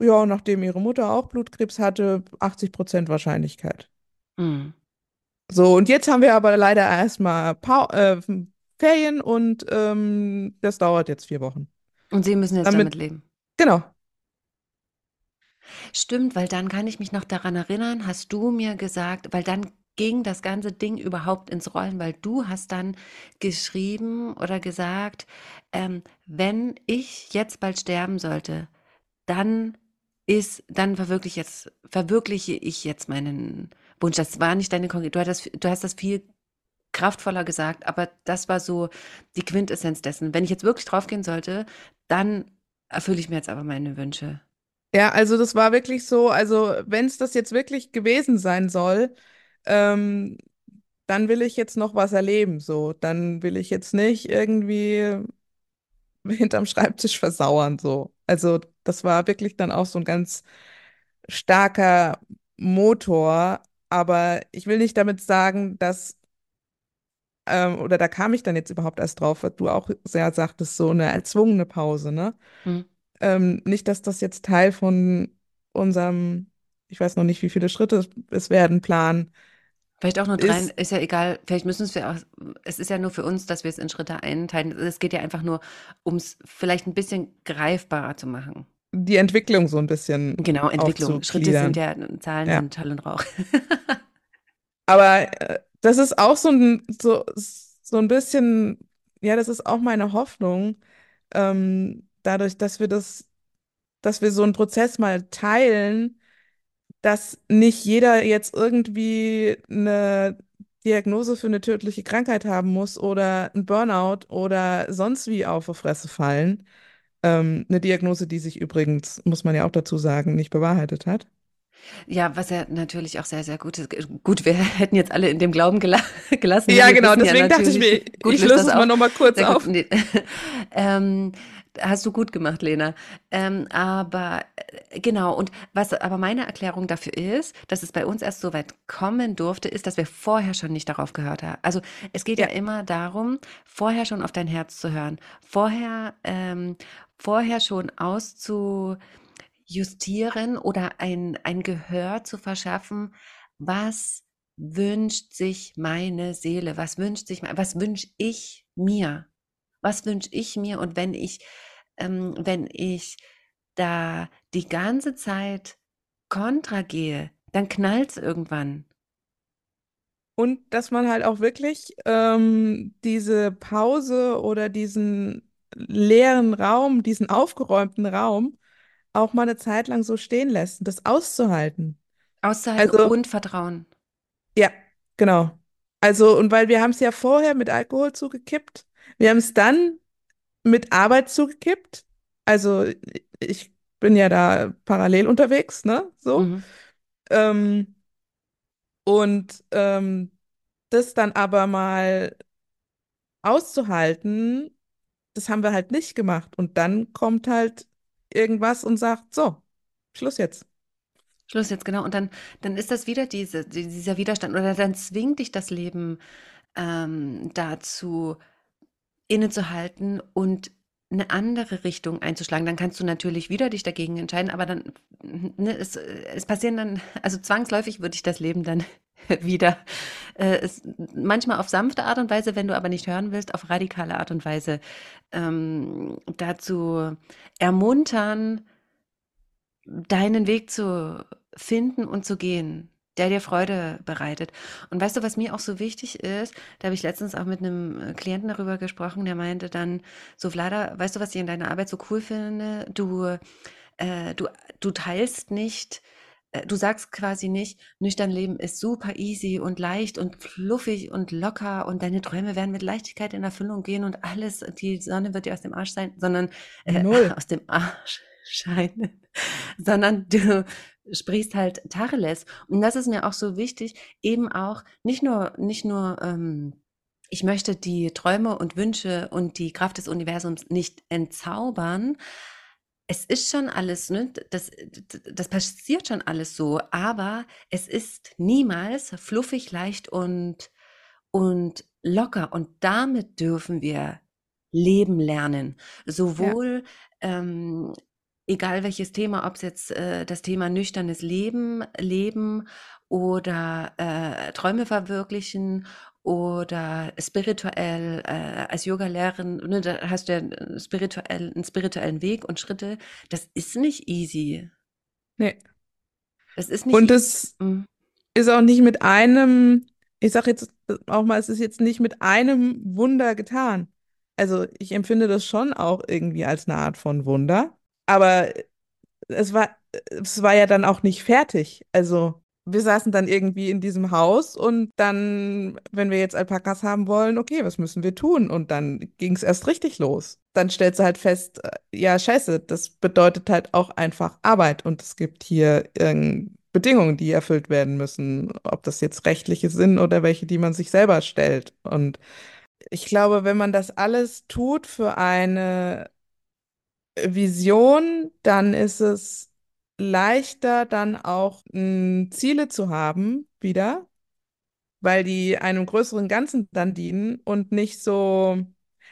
ja, nachdem ihre Mutter auch Blutkrebs hatte, 80 Prozent Wahrscheinlichkeit. Hm. So, und jetzt haben wir aber leider erstmal äh, Ferien und ähm, das dauert jetzt vier Wochen. Und sie müssen jetzt damit Damit, leben. genau. Stimmt, weil dann kann ich mich noch daran erinnern, hast du mir gesagt, weil dann ging das ganze Ding überhaupt ins Rollen, weil du hast dann geschrieben oder gesagt, ähm, wenn ich jetzt bald sterben sollte, dann ist, dann verwirkliche jetzt, verwirkliche ich jetzt meinen Wunsch. Das war nicht deine Konkrete, du du hast das viel kraftvoller gesagt, aber das war so die Quintessenz dessen. Wenn ich jetzt wirklich draufgehen sollte, dann erfülle ich mir jetzt aber meine Wünsche. Ja, also das war wirklich so, also wenn es das jetzt wirklich gewesen sein soll, ähm, dann will ich jetzt noch was erleben, so. Dann will ich jetzt nicht irgendwie hinterm Schreibtisch versauern, so. Also das war wirklich dann auch so ein ganz starker Motor, aber ich will nicht damit sagen, dass, ähm, oder da kam ich dann jetzt überhaupt erst drauf, was du auch sehr sagtest, so eine erzwungene Pause, ne? Hm. Ähm, nicht, dass das jetzt Teil von unserem, ich weiß noch nicht, wie viele Schritte es werden, Plan Vielleicht auch nur drei, ist. ist ja egal. Vielleicht müssen es wir auch, es ist ja nur für uns, dass wir es in Schritte einteilen. Es geht ja einfach nur, um es vielleicht ein bisschen greifbarer zu machen. die Entwicklung so ein bisschen Genau, Entwicklung. Schritte sind ja, Zahlen Ja. sind Schall und Rauch. *laughs* Aber äh, das ist auch so ein, so, so ein bisschen, ja, das ist auch meine Hoffnung, ähm, dadurch, dass wir das, dass wir so einen Prozess mal teilen, dass nicht jeder jetzt irgendwie eine Diagnose für eine tödliche Krankheit haben muss oder ein Burnout oder sonst wie auf die Fresse fallen. Ähm, eine Diagnose, die sich übrigens, muss man ja auch dazu sagen, nicht bewahrheitet hat. Ja, was ja natürlich auch sehr, sehr gut ist. Gut, wir *laughs* hätten jetzt alle in dem Glauben gela *laughs* gelassen. Ja, genau, wissen ja deswegen dachte ich mir, gut ich löse es mal nochmal kurz Sehr auf. Nee. *laughs* ähm, hast du gut gemacht, Lena. Ähm, aber äh, genau, und was aber meine Erklärung dafür ist, dass es bei uns erst so weit kommen durfte, ist, dass wir vorher schon nicht darauf gehört haben. Also es geht ja Ja, immer darum, vorher schon auf dein Herz zu hören, vorher, ähm, vorher schon auszujustieren oder ein, ein Gehör zu verschaffen, was wünscht sich meine Seele, was wünscht sich, was wünsche ich mir, was wünsche ich mir? Und wenn ich, ähm, wenn ich da die ganze Zeit kontra gehe, dann knallt es irgendwann. und dass man halt auch wirklich ähm, diese Pause oder diesen leeren Raum, diesen aufgeräumten Raum auch mal eine Zeit lang so stehen lässt, das auszuhalten. Auszuhalten Also, und Vertrauen. ja, genau. Also, und weil wir haben es ja vorher mit Alkohol zugekippt, wir haben es dann mit Arbeit zugekippt. Also, ich bin ja da parallel unterwegs, ne? So. Mhm. Ähm, und ähm, das dann aber mal auszuhalten, das haben wir halt nicht gemacht. Und dann kommt halt irgendwas und sagt, so, Schluss jetzt. Schluss jetzt, genau. Und dann, dann ist das wieder diese, die- dieser Widerstand oder dann zwingt dich das Leben ähm, dazu, innezuhalten und eine andere Richtung einzuschlagen. Dann kannst du natürlich wieder dich dagegen entscheiden, aber dann, ne, es, es passieren dann, also zwangsläufig würde ich das Leben dann *laughs* wieder, äh, manchmal auf sanfte Art und Weise, wenn du aber nicht hören willst, auf radikale Art und Weise ähm, dazu ermuntern, deinen Weg zu finden und zu gehen, der dir Freude bereitet. Und weißt du, was mir auch so wichtig ist, da habe ich letztens auch mit einem äh, Klienten darüber gesprochen, der meinte dann, so Vlada, weißt du, was ich in deiner Arbeit so cool finde? Du, äh, du, du teilst nicht, du sagst quasi nicht, nüchtern Leben ist super easy und leicht und fluffig und locker und deine Träume werden mit Leichtigkeit in Erfüllung gehen und alles, die Sonne wird dir aus dem Arsch sein, sondern äh, Null. *laughs* aus dem Arsch *laughs* scheinen, sondern *laughs* du sprichst halt Tacheles. Und das ist mir auch so wichtig, eben auch nicht nur, nicht nur, ähm, ich möchte die Träume und Wünsche und die Kraft des Universums nicht entzaubern. Es ist schon alles, ne, das, das passiert schon alles so, aber es ist niemals fluffig, leicht und, und locker. Und damit dürfen wir leben lernen. Sowohl ähm, egal welches Thema, ob es jetzt äh, das Thema nüchternes Leben, Leben oder äh, Träume verwirklichen oder spirituell äh, als Yoga-Lehrerin, ne, da hast du ja äh, spirituell, einen spirituellen Weg und Schritte. Das ist nicht easy. Nee. Das ist nicht Und easy. es Mm. ist auch nicht mit einem, ich sage jetzt auch mal, es ist jetzt nicht mit einem Wunder getan. Also ich empfinde das schon auch irgendwie als eine Art von Wunder, aber es war, es war ja dann auch nicht fertig. Also wir saßen dann irgendwie in diesem Haus und dann, wenn wir jetzt Alpakas haben wollen, okay, was müssen wir tun? Und dann ging es erst richtig los. Dann stellst du halt fest, äh, ja, scheiße, das bedeutet halt auch einfach Arbeit und es gibt hier Bedingungen, die erfüllt werden müssen, ob das jetzt rechtliche sind oder welche, die man sich selber stellt. Und ich glaube, wenn man das alles tut für eine Vision, dann ist es leichter, dann auch mh, Ziele zu haben wieder, weil die einem größeren Ganzen dann dienen und nicht so.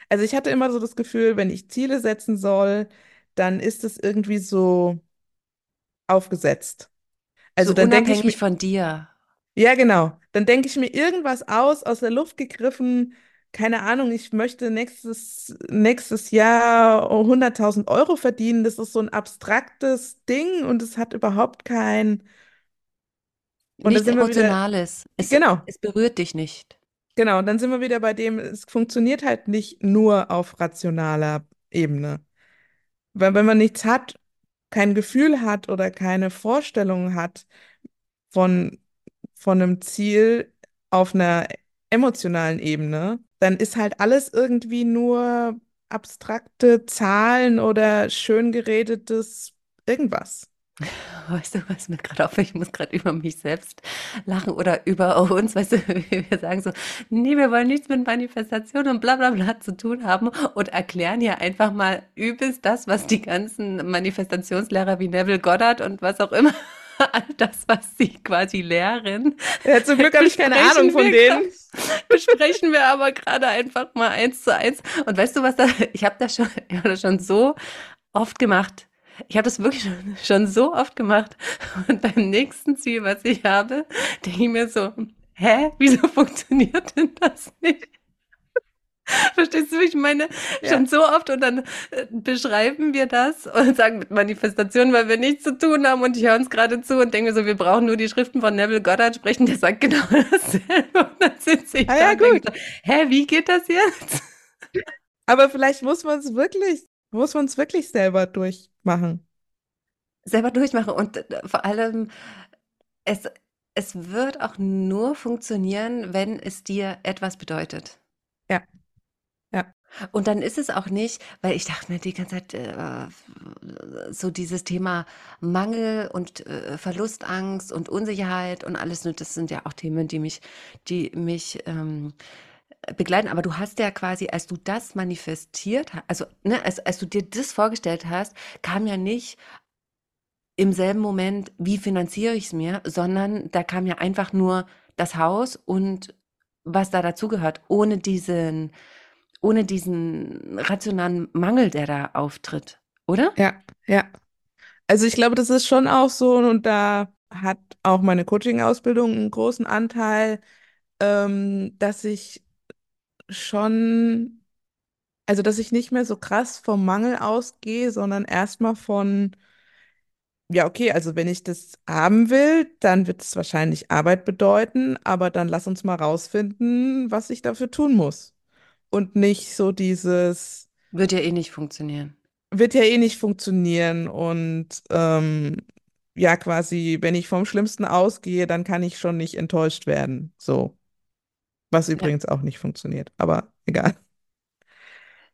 Also ich hatte immer so das Gefühl, wenn ich Ziele setzen soll, dann ist es irgendwie so aufgesetzt. Also So dann denke ich mir, von dir. ja, genau. Dann denke ich mir irgendwas aus, aus der Luft gegriffen. Keine Ahnung, ich möchte nächstes, nächstes Jahr 100.000 Euro verdienen. Das ist so ein abstraktes Ding und es hat überhaupt kein. Und Nichts wir wieder, Emotionales. Es, genau, es berührt dich nicht. genau. Dann sind wir wieder bei dem, es funktioniert halt nicht nur auf rationaler Ebene. Weil wenn man nichts hat, kein Gefühl hat oder keine Vorstellung hat von, von einem Ziel auf einer emotionalen Ebene, dann ist halt alles irgendwie nur abstrakte Zahlen oder schön geredetes irgendwas. *laughs* Weißt du, was mir gerade auffällt? Ich muss gerade über mich selbst lachen oder über uns, weißt du, *laughs* wie wir sagen so, nee, wir wollen nichts mit Manifestation und bla bla bla zu tun haben und erklären hier einfach mal übelst das, was die ganzen Manifestationslehrer wie Neville Goddard und was auch immer, all *laughs* das, was sie quasi lehren, Ja, zum Glück habe ich keine Ahnung von denen. *laughs* besprechen wir aber gerade einfach mal eins zu eins. Und weißt du was da, ich habe das schon, ich hab das schon so oft gemacht. Ich habe das wirklich schon, *laughs* schon so oft gemacht. Und beim nächsten Ziel, was ich habe, denke ich mir so, hä, wieso funktioniert denn das nicht? *laughs* Verstehst du, wie ich meine? Ja. Schon so oft und dann äh, beschreiben wir das und sagen mit Manifestation, weil wir nichts zu tun haben und ich höre uns gerade zu und denke so, wir brauchen nur die Schriften von Neville Goddard sprechen, der sagt genau *laughs* dasselbe und dann sitze ich Ah da ja, und denke gut. so, hä, wie geht das jetzt? *laughs* Aber vielleicht muss man es wirklich, muss man es wirklich selber durchmachen. Selber durchmachen und äh, vor allem, es, es wird auch nur funktionieren, wenn es dir etwas bedeutet. Ja, Und dann ist es auch nicht, weil ich dachte mir die ganze Zeit, äh, so dieses Thema Mangel und äh, Verlustangst und Unsicherheit und alles, ne, das sind ja auch Themen, die mich, die mich ähm, begleiten. Aber du hast ja quasi, als du das manifestiert hast, also ne, als, als du dir das vorgestellt hast, kam ja nicht im selben Moment, wie finanziere ich es mir, sondern da kam ja einfach nur das Haus und was da dazugehört, ohne diesen, ohne diesen rationalen Mangel, der da auftritt, oder? ja, ja. Also ich glaube, das ist schon auch so und da hat auch meine Coaching-Ausbildung einen großen Anteil, ähm, dass ich schon, also dass ich nicht mehr so krass vom Mangel ausgehe, sondern erstmal von Ja, okay, also wenn ich das haben will, dann wird es wahrscheinlich Arbeit bedeuten, aber dann lass uns mal rausfinden, was ich dafür tun muss. Und nicht so dieses, Wird ja eh nicht funktionieren. wird ja eh nicht funktionieren und ähm, ja, quasi, wenn ich vom Schlimmsten ausgehe, dann kann ich schon nicht enttäuscht werden. So, was Ja. übrigens auch nicht funktioniert, aber egal.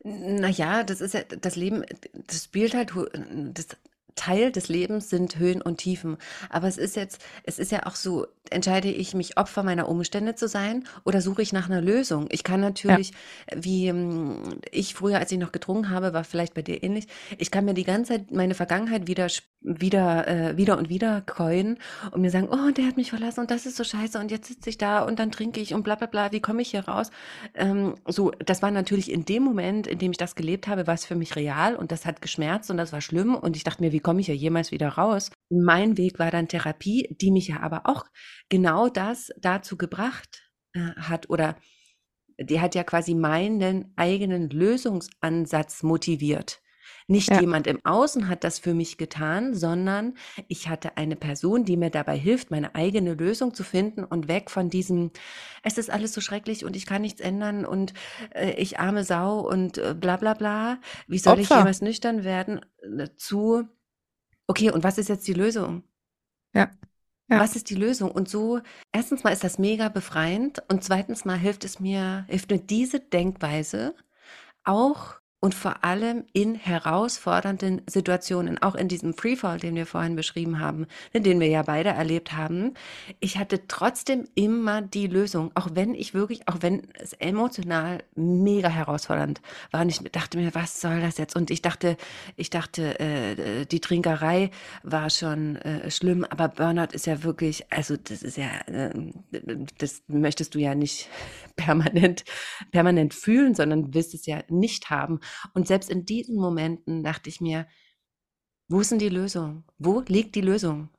Naja, das ist ja, das Leben, das spielt halt, das Teil des Lebens sind Höhen und Tiefen. Aber es ist jetzt, es ist ja auch so, entscheide ich mich Opfer meiner Umstände zu sein oder suche ich nach einer Lösung? Ich kann Ja, natürlich, wie ähm, ich früher, als ich noch getrunken habe, war vielleicht bei dir ähnlich, ich kann mir die ganze Zeit meine Vergangenheit wieder, wieder, äh, wieder und wieder coin und mir sagen, oh, der hat mich verlassen und das ist so scheiße und jetzt sitze ich da und dann trinke ich und bla bla bla, wie komme ich hier raus? Ähm, so, das war natürlich in dem Moment, in dem ich das gelebt habe, war es für mich real und das hat geschmerzt und das war schlimm und ich dachte mir, wie komme ich hier jemals wieder raus? Mein Weg war dann Therapie, die mich ja aber auch genau das dazu gebracht äh, hat oder die hat ja quasi meinen eigenen Lösungsansatz motiviert. Nicht ja, jemand im Außen hat das für mich getan, sondern ich hatte eine Person, die mir dabei hilft, meine eigene Lösung zu finden und weg von diesem, es ist alles so schrecklich und ich kann nichts ändern und äh, ich arme Sau und äh, bla bla bla. Wie soll ich Opfer. jemals nüchtern werden? Äh, Zu, okay, und was ist jetzt die Lösung? Ja, ja, Was ist die Lösung? Und so, erstens mal ist das mega befreiend und zweitens mal hilft es mir, hilft mir diese Denkweise auch und vor allem in herausfordernden Situationen, auch in diesem Freefall, den wir vorhin beschrieben haben, den wir ja beide erlebt haben. Ich hatte trotzdem immer die Lösung, auch wenn ich wirklich, auch wenn es emotional mega herausfordernd war. Und ich dachte mir, was soll das jetzt? Und ich dachte, ich dachte, äh, die Trinkerei war schon äh, schlimm, aber Burnout ist ja wirklich, also das ist ja, äh, das möchtest du ja nicht *laughs* permanent, permanent fühlen, sondern willst es ja nicht haben. Und selbst in diesen Momenten dachte ich mir, wo ist denn die Lösung? Wo liegt die Lösung?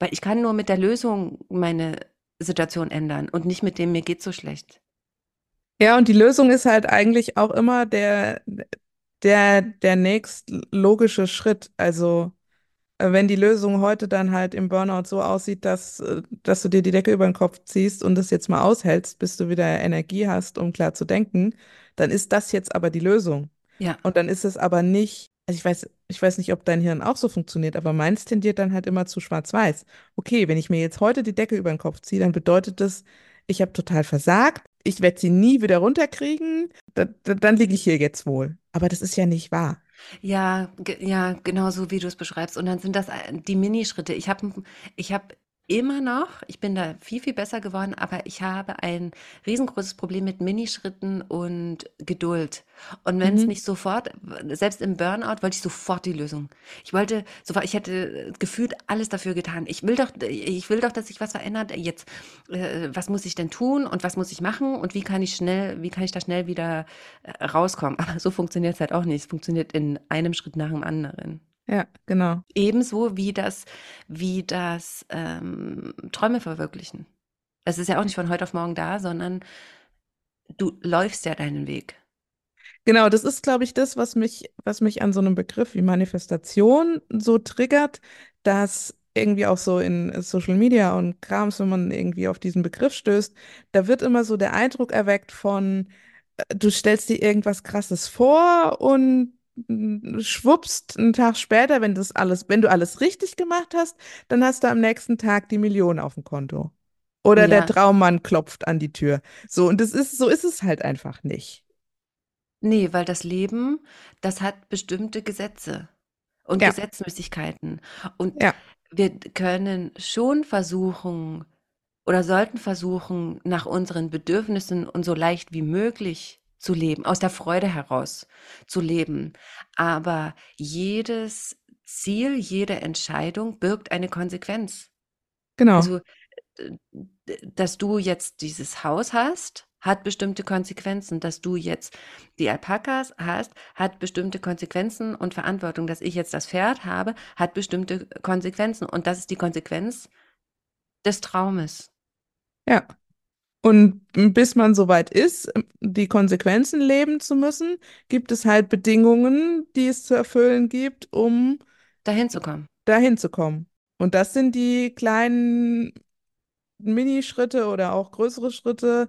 Weil ich kann nur mit der Lösung meine Situation ändern und nicht mit dem, mir geht so schlecht. ja, und die Lösung ist halt eigentlich auch immer der, der, der nächst logische Schritt. Also, äh, wenn die Lösung heute dann halt im Burnout so aussieht, dass, äh, dass du dir die Decke über den Kopf ziehst und das jetzt mal aushältst, bis du wieder Energie hast, um klar zu denken, dann ist das jetzt aber die Lösung. Ja, Und dann ist es aber nicht, also ich weiß, ich weiß nicht, ob dein Hirn auch so funktioniert, aber meins tendiert dann halt immer zu schwarz-weiß. Okay, wenn ich mir jetzt heute die Decke über den Kopf ziehe, dann bedeutet das, ich habe total versagt, ich werde sie nie wieder runterkriegen, da, da, dann liege ich hier jetzt wohl. Aber das ist ja nicht wahr. ja, ja, genau so, wie du es beschreibst. Und dann sind das äh, die Minischritte. Ich habe ich habe immer noch, ich bin da viel, viel besser geworden, aber ich habe ein riesengroßes Problem mit Minischritten und Geduld. Und wenn es Mhm. nicht sofort, selbst im Burnout, wollte ich sofort die Lösung. Ich wollte sofort, ich hätte gefühlt alles dafür getan. Ich will doch, ich will doch, dass sich was verändert. Jetzt, äh, was muss ich denn tun und was muss ich machen und wie kann ich schnell, wie kann ich da schnell wieder äh, rauskommen? Aber so funktioniert es halt auch nicht. Es funktioniert in einem Schritt nach dem anderen. Ja, genau. Ebenso wie das, wie das ähm, Träume verwirklichen. Es ist ja auch nicht von heute auf morgen da, sondern du läufst ja deinen Weg. Genau, das ist, glaube ich, das, was mich, was mich an so einem Begriff wie Manifestation so triggert, dass irgendwie auch so in Social Media und Krams, wenn man irgendwie auf diesen Begriff stößt, da wird immer so der Eindruck erweckt von, äh, du stellst dir irgendwas Krasses vor und schwuppst einen Tag später, wenn das alles, wenn du alles richtig gemacht hast, dann hast du am nächsten Tag die Million auf dem Konto. Oder der Ja, Traummann klopft an die Tür. So, und das ist, so ist es halt einfach nicht. nee, weil das Leben, das hat bestimmte Gesetze und Ja, Gesetzmäßigkeiten. Und ja, wir können schon versuchen oder sollten versuchen, nach unseren Bedürfnissen und so leicht wie möglich zu leben, aus der Freude heraus zu leben. Aber jedes Ziel, jede Entscheidung birgt eine Konsequenz. genau. Also, äh, dass du jetzt dieses Haus hast, hat bestimmte Konsequenzen. Dass du jetzt die Alpakas hast, hat bestimmte Konsequenzen und Verantwortung. Dass ich jetzt das Pferd habe, hat bestimmte Konsequenzen. Und das ist die Konsequenz des Traumes. Ja. Und bis man so weit ist, die Konsequenzen leben zu müssen, gibt es halt Bedingungen, die es zu erfüllen gibt, um Dahin zu kommen. dahin zu kommen. Und das sind die kleinen Minischritte oder auch größere Schritte,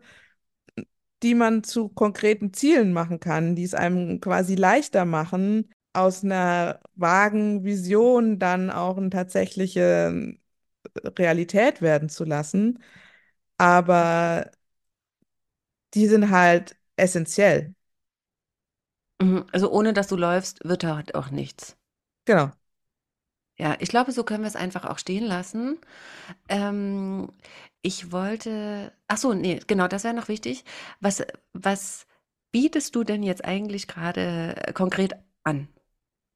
die man zu konkreten Zielen machen kann, die es einem quasi leichter machen, aus einer vagen Vision dann auch eine tatsächliche Realität werden zu lassen. Aber die sind halt essentiell. Mhm. Also, ohne dass du läufst, wird halt auch nichts. Genau. Ja, ich glaube, so können wir es einfach auch stehen lassen. Ähm, ich wollte ach so, ne, genau, das wäre noch wichtig. Was was bietest du denn jetzt eigentlich gerade äh, konkret an?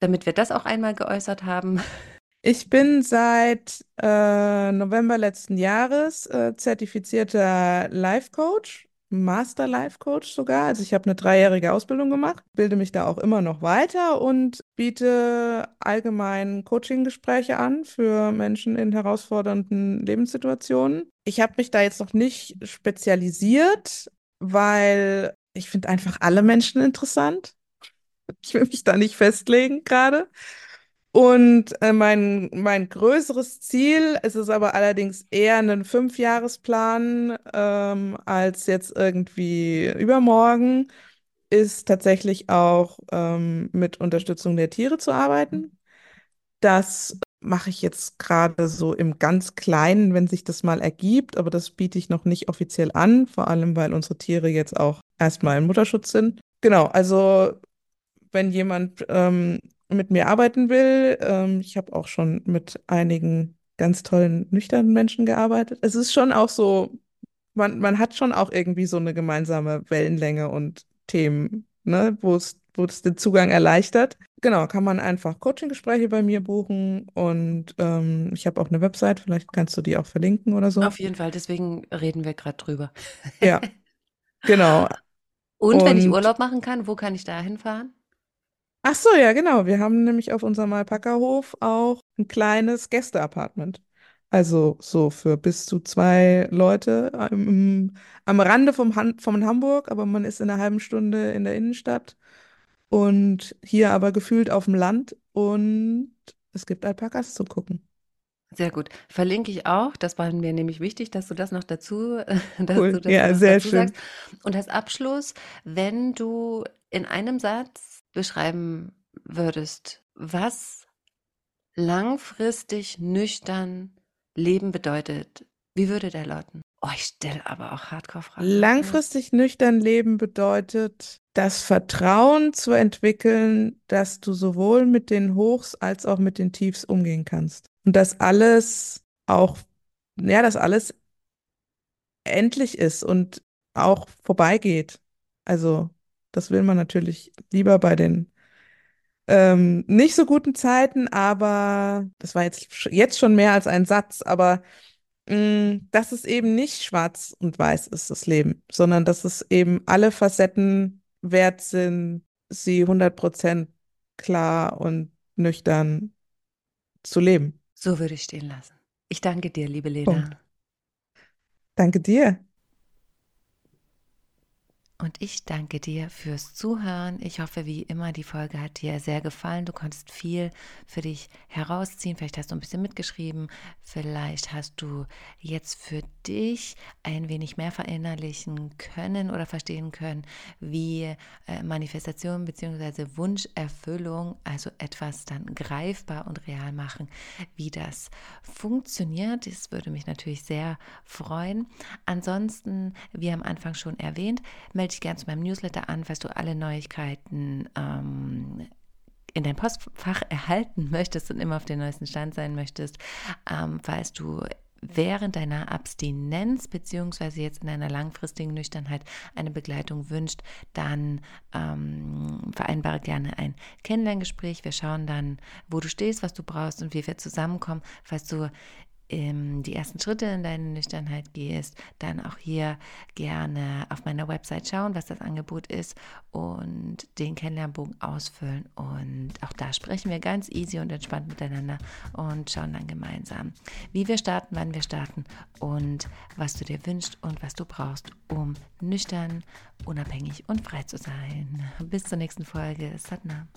Damit wir das auch einmal geäußert haben. *laughs* Ich bin seit äh, November letzten Jahres äh, zertifizierter Life Coach, Master Life Coach sogar. Also ich habe eine dreijährige Ausbildung gemacht, bilde mich da auch immer noch weiter und biete allgemein Coaching-Gespräche an für Menschen in herausfordernden Lebenssituationen. Ich habe mich da jetzt noch nicht spezialisiert, weil ich finde einfach alle Menschen interessant. Ich will mich da nicht festlegen gerade. Und äh, mein, mein größeres Ziel, es ist aber allerdings eher ein Fünfjahresplan ähm, als jetzt irgendwie übermorgen, ist tatsächlich auch ähm, mit Unterstützung der Tiere zu arbeiten. Das mache ich jetzt gerade so im ganz Kleinen, wenn sich das mal ergibt, aber das biete ich noch nicht offiziell an, vor allem weil unsere Tiere jetzt auch erstmal im Mutterschutz sind. Genau, also wenn jemand ähm, mit mir arbeiten will, ähm, ich habe auch schon mit einigen ganz tollen, nüchternen Menschen gearbeitet. Es ist schon auch so, man, man hat schon auch irgendwie so eine gemeinsame Wellenlänge und Themen, ne, wo es, wo es den Zugang erleichtert. Genau, kann man einfach Coaching-Gespräche bei mir buchen und ähm, ich habe auch eine Website, vielleicht kannst du die auch verlinken oder so. Auf jeden Fall, deswegen reden wir gerade drüber. Ja, genau. *laughs* Und wenn ich Und Urlaub machen kann, wo kann ich da hinfahren? Ach so, ja, genau. Wir haben nämlich auf unserem Alpaka-Hof auch ein kleines Gäste-Apartment. Also so für bis zu zwei Leute am, am Rande vom, Han von Hamburg, aber man ist in einer halben Stunde in der Innenstadt und hier aber gefühlt auf dem Land und es gibt Alpakas zu gucken. Sehr gut. Verlinke ich auch. Das war mir nämlich wichtig, dass du das noch dazu, *laughs* dass Cool, du das ja, noch sehr dazu sagst. schön. Und als Abschluss, wenn du in einem Satz beschreiben würdest, was langfristig nüchtern Leben bedeutet, wie würde der lauten? Oh, ich stelle aber auch Hardcore-Fragen. Langfristig nüchtern leben bedeutet, das Vertrauen zu entwickeln, dass du sowohl mit den Hochs als auch mit den Tiefs umgehen kannst. Und dass alles auch, ja, dass alles endlich ist und auch vorbeigeht. Also, das will man natürlich lieber bei den ähm, nicht so guten Zeiten, aber das war jetzt, jetzt schon mehr als ein Satz, aber mh, dass es eben nicht schwarz und weiß ist, das Leben, sondern dass es eben alle Facetten wert sind, sie 100% klar und nüchtern zu leben. So würde ich stehen lassen. Ich danke dir, liebe Punkt. Lena. Danke dir. Und ich danke dir fürs Zuhören. Ich hoffe, wie immer, die Folge hat dir sehr gefallen. Du konntest viel für dich herausziehen. Vielleicht hast du ein bisschen mitgeschrieben. Vielleicht hast du jetzt für dich ein wenig mehr verinnerlichen können oder verstehen können, wie äh, Manifestation bzw. Wunscherfüllung, also etwas dann greifbar und real machen, wie das funktioniert. Das würde mich natürlich sehr freuen. Ansonsten, wie am Anfang schon erwähnt, dich gerne zu meinem Newsletter an, falls du alle Neuigkeiten ähm, in dein Postfach erhalten möchtest und immer auf den neuesten Stand sein möchtest, ähm, falls du während deiner Abstinenz beziehungsweise jetzt in einer langfristigen Nüchternheit eine Begleitung wünscht, dann ähm, vereinbare gerne ein Kennenlerngespräch. Wir schauen dann, wo du stehst, was du brauchst und wie wir zusammenkommen. Falls du die ersten Schritte in deine Nüchternheit gehst, dann auch hier gerne auf meiner Website schauen, was das Angebot ist und den Kennenlernbogen ausfüllen. Und auch da sprechen wir ganz easy und entspannt miteinander und schauen dann gemeinsam, wie wir starten, wann wir starten und was du dir wünschst und was du brauchst, um nüchtern, unabhängig und frei zu sein. Bis zur nächsten Folge. Satna.